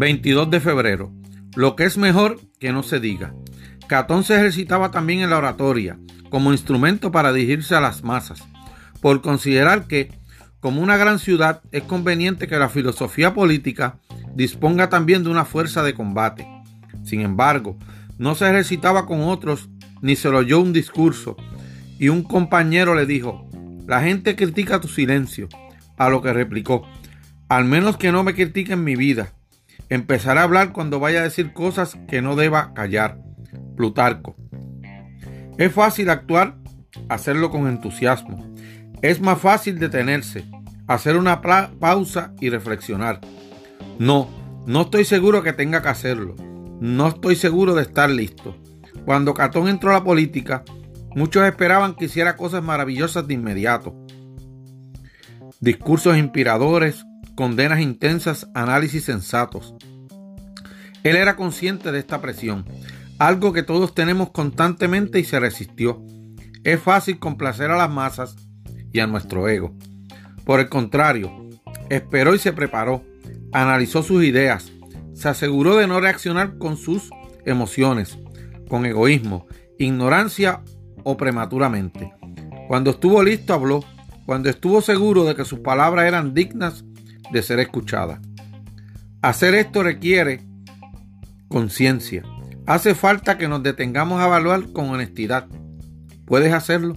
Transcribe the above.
22 de febrero. Lo que es mejor que no se diga. Catón se ejercitaba también en la oratoria como instrumento para dirigirse a las masas, por considerar que, como una gran ciudad, es conveniente que la filosofía política disponga también de una fuerza de combate. Sin embargo, no se ejercitaba con otros ni se lo oyó un discurso, y un compañero le dijo, la gente critica tu silencio, a lo que replicó, al menos que no me critiquen mi vida. Empezaré a hablar cuando vaya a decir cosas que no deba callar. Plutarco. Es fácil actuar, hacerlo con entusiasmo. Es más fácil detenerse, hacer una pausa y reflexionar. No, no estoy seguro que tenga que hacerlo. No estoy seguro de estar listo. Cuando Catón entró a la política, muchos esperaban que hiciera cosas maravillosas de inmediato. Discursos inspiradores, condenas intensas, análisis sensatos. Él era consciente de esta presión, algo que todos tenemos constantemente y se resistió. Es fácil complacer a las masas y a nuestro ego. Por el contrario, esperó y se preparó, analizó sus ideas, se aseguró de no reaccionar con sus emociones, con egoísmo, ignorancia o prematuramente. Cuando estuvo listo habló, cuando estuvo seguro de que sus palabras eran dignas de ser escuchadas. Hacer esto requiere conciencia. Hace falta que nos detengamos a evaluar con honestidad. ¿Puedes hacerlo?